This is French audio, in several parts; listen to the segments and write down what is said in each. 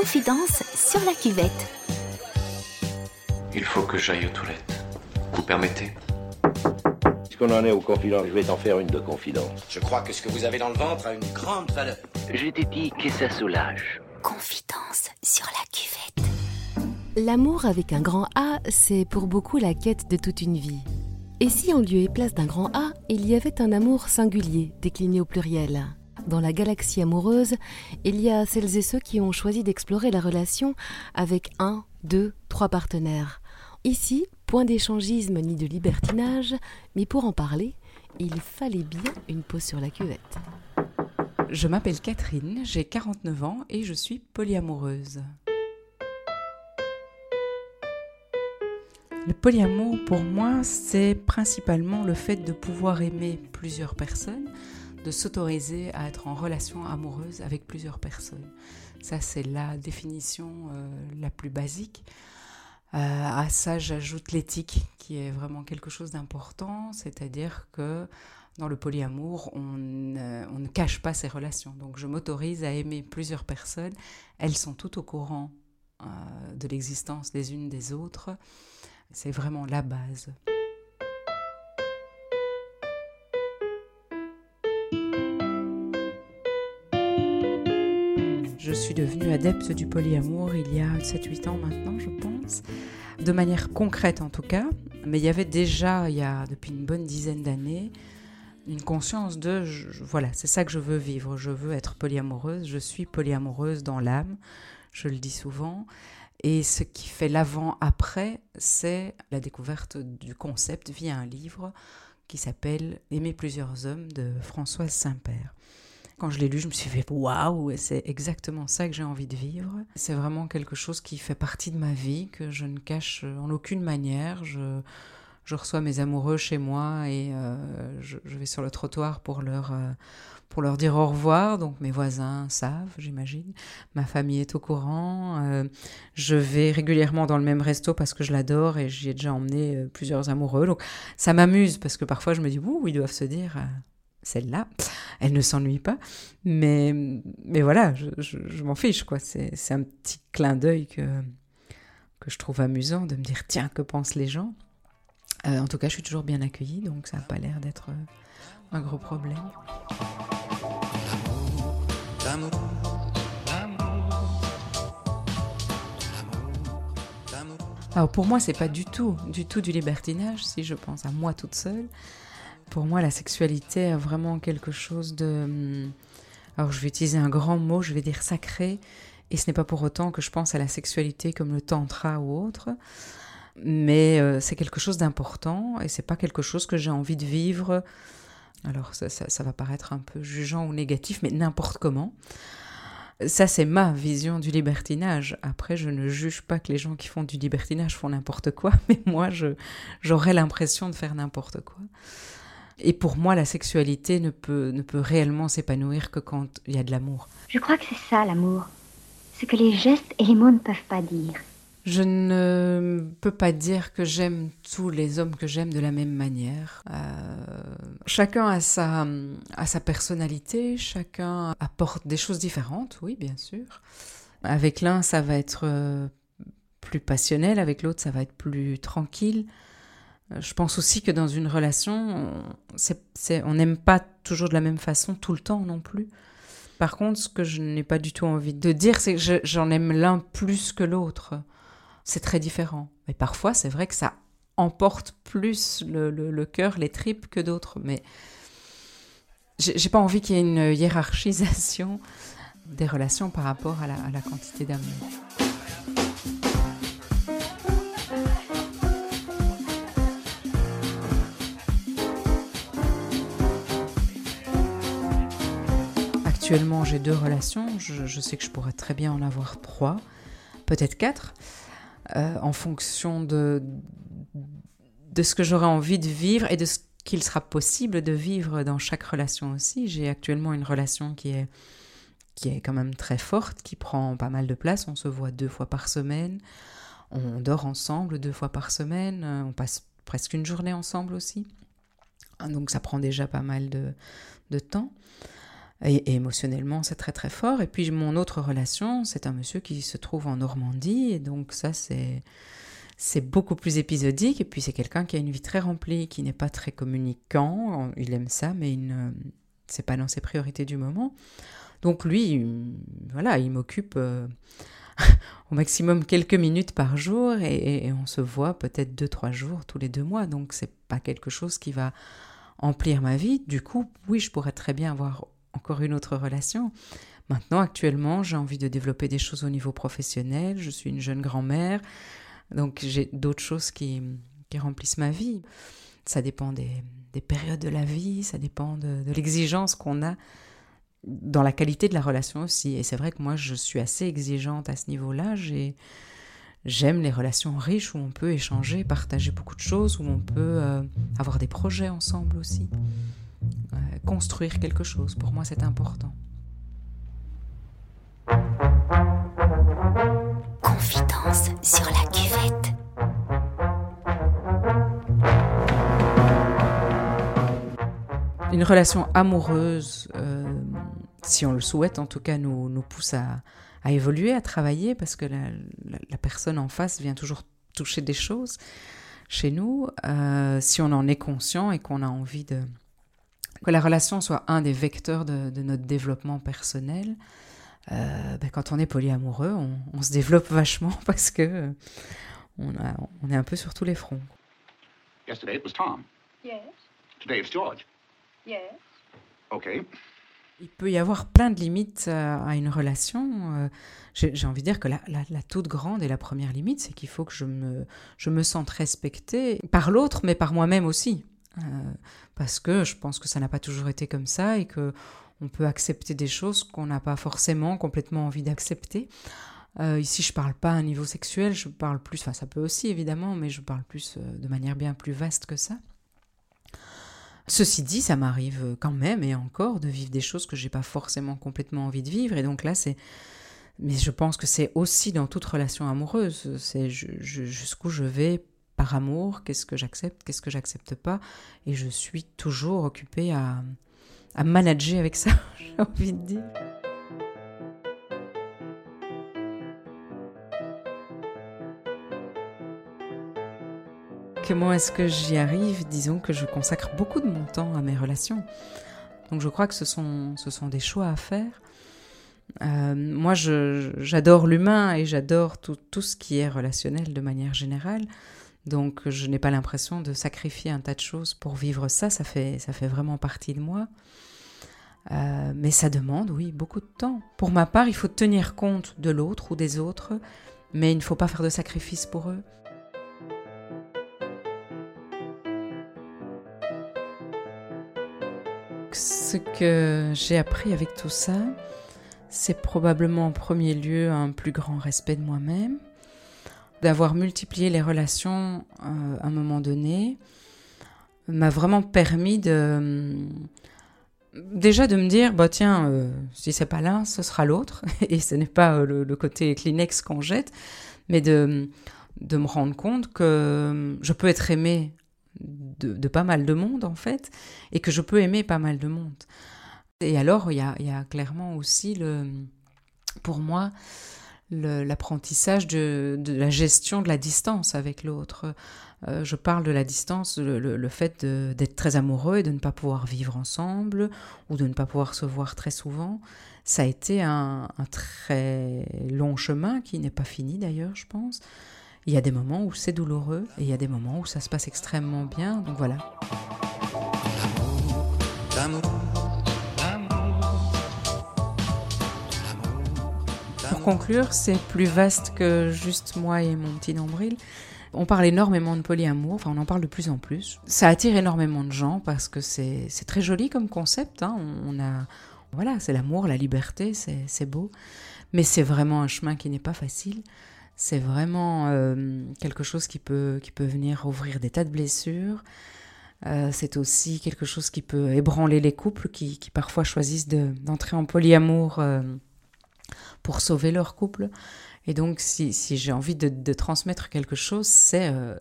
Confidence sur la cuvette. Il faut que j'aille aux toilettes. Vous permettez? Puisqu'on en est aux confidences, je vais t'en faire une de confidence. Je crois que ce que vous avez dans le ventre a une grande valeur. Je t'ai dit que ça soulage. Confidence sur la cuvette. L'amour avec un grand A, c'est pour beaucoup la quête de toute une vie. Et si en lieu et place d'un grand A, il y avait un amour singulier, décliné au pluriel? Dans la galaxie amoureuse, il y a celles et ceux qui ont choisi d'explorer la relation avec un, deux, trois partenaires. Ici, point d'échangisme ni de libertinage, mais pour en parler, il fallait bien une pause sur la cuvette. Je m'appelle Catherine, j'ai 49 ans et je suis polyamoureuse. Le polyamour, pour moi, c'est principalement le fait de pouvoir aimer plusieurs personnes, de s'autoriser à être en relation amoureuse avec plusieurs personnes. Ça, c'est la définition euh, la plus basique. Euh, à ça, j'ajoute l'éthique, qui est vraiment quelque chose d'important, c'est-à-dire que dans le polyamour, on, ne cache pas ses relations. Donc, je m'autorise à aimer plusieurs personnes. Elles sont toutes au courant euh, de l'existence des unes des autres. C'est vraiment la base. Suis devenue adepte du polyamour il y a 7-8 ans maintenant, je pense, de manière concrète en tout cas, mais il y avait déjà, il y a depuis une bonne dizaine d'années, une conscience de, voilà, c'est ça que je veux vivre, je veux être polyamoureuse, je suis polyamoureuse dans l'âme, je le dis souvent, et ce qui fait l'avant-après, c'est la découverte du concept via un livre qui s'appelle Aimer plusieurs hommes de Françoise Saint-Père. Quand je l'ai lu, je me suis fait waouh, c'est exactement ça que j'ai envie de vivre. C'est vraiment quelque chose qui fait partie de ma vie, que je ne cache en aucune manière. Je, reçois mes amoureux chez moi et euh, je, vais sur le trottoir pour leur, euh, pour leur dire au revoir. Donc mes voisins savent, j'imagine. Ma famille est au courant. Euh, je vais régulièrement dans le même resto parce que je l'adore et j'y ai déjà emmené plusieurs amoureux. Donc ça m'amuse parce que parfois je me dis, ouh, ils doivent se dire, celle-là, elle ne s'ennuie pas. Mais, mais voilà, je, je m'en fiche, quoi. C'est un petit clin d'œil que, que je trouve amusant de me dire, tiens, que pensent les gens euh, en tout cas, je suis toujours bien accueillie, donc ça n'a pas l'air d'être euh, un gros problème. Alors pour moi, c'est pas du tout, du tout du libertinage, si je pense à moi toute seule. Pour moi, la sexualité est vraiment quelque chose de... Hum, alors je vais utiliser un grand mot, je vais dire sacré, et ce n'est pas pour autant que je pense à la sexualité comme le tantra ou autre mais euh, c'est quelque chose d'important et c'est pas quelque chose que j'ai envie de vivre. Alors ça, ça, va paraître un peu jugeant ou négatif, mais n'importe comment. Ça, c'est ma vision du libertinage. Après, je ne juge pas que les gens qui font du libertinage font n'importe quoi, mais moi, j'aurais l'impression de faire n'importe quoi. Et pour moi, la sexualité ne peut, ne peut réellement s'épanouir que quand il y a de l'amour. Je crois que c'est ça, l'amour. Ce que les gestes et les mots ne peuvent pas dire. Je ne peux pas dire que j'aime tous les hommes que j'aime de la même manière. Euh, chacun a sa, a sa personnalité, chacun apporte des choses différentes, oui, bien sûr. Avec l'un, ça va être euh, plus passionnel, avec l'autre, ça va être plus tranquille. Euh, je pense aussi que dans une relation, on n'aime pas toujours de la même façon tout le temps non plus. Par contre, ce que je n'ai pas du tout envie de dire, c'est que j'en aime l'un plus que l'autre c'est très différent. Mais parfois, c'est vrai que ça emporte plus le, le, cœur, les tripes que d'autres. Mais j'ai pas envie qu'il y ait une hiérarchisation des relations par rapport à la, à la quantité d'amour. Actuellement, j'ai deux relations. Je, sais que je pourrais très bien en avoir trois, peut-être quatre. Euh, en fonction de, de ce que j'aurais envie de vivre et de ce qu'il sera possible de vivre dans chaque relation aussi. J'ai actuellement une relation qui est, qui est quand même très forte, qui prend pas mal de place. On se voit deux fois par semaine, on dort ensemble deux fois par semaine, on passe presque une journée ensemble aussi. Donc ça prend déjà pas mal de, de temps. Et, émotionnellement, c'est très très fort. Et puis mon autre relation, c'est un monsieur qui se trouve en Normandie. Donc ça, c'est c'est beaucoup plus épisodique. Et puis c'est quelqu'un qui a une vie très remplie, qui n'est pas très communicant. Il aime ça, mais il ne, c'est pas dans ses priorités du moment. Donc lui, voilà, il m'occupe euh, au maximum quelques minutes par jour et, et on se voit peut-être deux trois jours tous les deux mois. Donc c'est pas quelque chose qui va emplir ma vie. Du coup, oui, je pourrais très bien avoir encore une autre relation. Maintenant, actuellement, j'ai envie de développer des choses au niveau professionnel. Je suis une jeune grand-mère, donc j'ai d'autres choses qui, qui, remplissent ma vie. Ça dépend des, des, périodes de la vie, ça dépend de, l'exigence qu'on a dans la qualité de la relation aussi. Et c'est vrai que moi, je suis assez exigeante à ce niveau-là. J'ai J'aime les relations riches où on peut échanger, partager beaucoup de choses, où on peut euh, avoir des projets ensemble aussi, construire quelque chose. Pour moi, c'est important. Confidence sur la cuvette. Une relation amoureuse, euh, si on le souhaite en tout cas, nous, nous pousse à, à évoluer, à travailler, parce que la, la, la, personne en face vient toujours toucher des choses chez nous. Euh, si on en est conscient et qu'on a envie de que la relation soit un des vecteurs de, de notre développement personnel, euh, ben quand on est polyamoureux, on, on, se développe vachement parce que euh, on, a, on est un peu sur tous les fronts. Yesterday it was Tom. Yes. Today it's George. Yes. Okay. Il peut y avoir plein de limites à une relation. Euh, j'ai envie de dire que la, la, la, toute grande et la première limite, c'est qu'il faut que je me, je me sente respectée par l'autre, mais par moi-même aussi. Euh, parce que je pense que ça n'a pas toujours été comme ça et que on peut accepter des choses qu'on n'a pas forcément complètement envie d'accepter. Euh, ici, je parle pas à un niveau sexuel, je parle plus, enfin ça peut aussi évidemment, mais je parle plus euh, de manière bien plus vaste que ça. Ceci dit, ça m'arrive quand même et encore de vivre des choses que j'ai pas forcément complètement envie de vivre. Et donc là, c'est. Mais je pense que c'est aussi dans toute relation amoureuse. C'est jusqu'où je vais par amour, qu'est-ce que j'accepte, qu'est-ce que j'accepte pas. Et je suis toujours occupée à, à manager avec ça, j'ai envie de dire. Comment est-ce que j'y arrive? Disons que je consacre beaucoup de mon temps à mes relations. Donc je crois que ce sont, des choix à faire. Euh, moi, j'adore l'humain et j'adore tout, ce qui est relationnel de manière générale. Donc je n'ai pas l'impression de sacrifier un tas de choses pour vivre ça. Ça fait, ça fait vraiment partie de moi. Euh, mais ça demande, oui, beaucoup de temps. Pour ma part, il faut tenir compte de l'autre ou des autres, mais il ne faut pas faire de sacrifices pour eux. Ce que j'ai appris avec tout ça, c'est probablement en premier lieu un plus grand respect de moi-même, d'avoir multiplié les relations euh, à un moment donné, m'a vraiment permis de déjà de me dire bah tiens euh, si c'est pas l'un ce sera l'autre. Et ce n'est pas euh, le, côté Kleenex qu'on jette mais de de me rendre compte que je peux être aimée de, de, pas mal de monde en fait et que je peux aimer pas mal de monde. Et alors il y a, y a clairement aussi le pour moi l'apprentissage de, la gestion de la distance avec l'autre euh, je parle de la distance, le, fait d'être très amoureux et de ne pas pouvoir vivre ensemble ou de ne pas pouvoir se voir très souvent. Ça a été un, un très long chemin qui n'est pas fini d'ailleurs, je pense. Il y a des moments où c'est douloureux et il y a des moments où ça se passe extrêmement bien. Donc voilà. Pour conclure, c'est plus vaste que juste moi et mon petit nombril. On parle énormément de polyamour, enfin on en parle de plus en plus. Ça attire énormément de gens parce que c'est très joli comme concept. Hein. On, a, voilà, c'est l'amour, la liberté, c'est beau. Mais c'est vraiment un chemin qui n'est pas facile. C'est vraiment euh, quelque chose qui peut, qui peut venir ouvrir des tas de blessures. Euh, c'est aussi quelque chose qui peut ébranler les couples qui, parfois choisissent d'entrer de, en polyamour euh, pour sauver leur couple. Et donc, si, si j'ai envie de, transmettre quelque chose, c'est euh,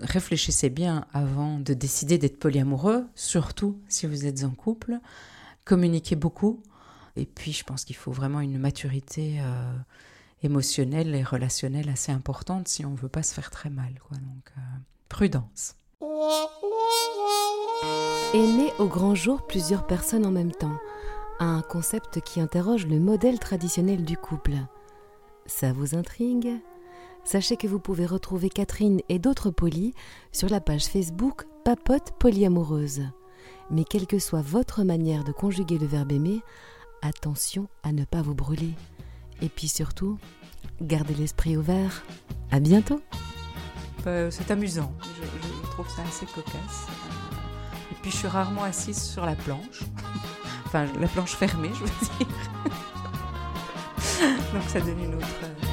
réfléchissez bien avant de décider d'être polyamoureux, surtout si vous êtes en couple. Communiquez beaucoup, Et puis, je pense qu'il faut vraiment une maturité euh, émotionnelle et relationnelle assez importante si on ne veut pas se faire très mal. Donc, euh, prudence. Aimer au grand jour plusieurs personnes en même temps. Un concept qui interroge le modèle traditionnel du couple. Ça vous intrigue? Sachez que vous pouvez retrouver Catherine et d'autres polis sur la page Facebook Papote polyamoureuse. Mais quelle que soit votre manière de conjuguer le verbe aimer, attention à ne pas vous brûler. Et puis surtout, gardez l'esprit ouvert. À bientôt Euh, c'est amusant. Je, je trouve ça assez cocasse. Euh, Et puis je suis rarement assise sur la planche. Enfin, la planche fermée, je veux dire. Donc ça donne une autre. euh,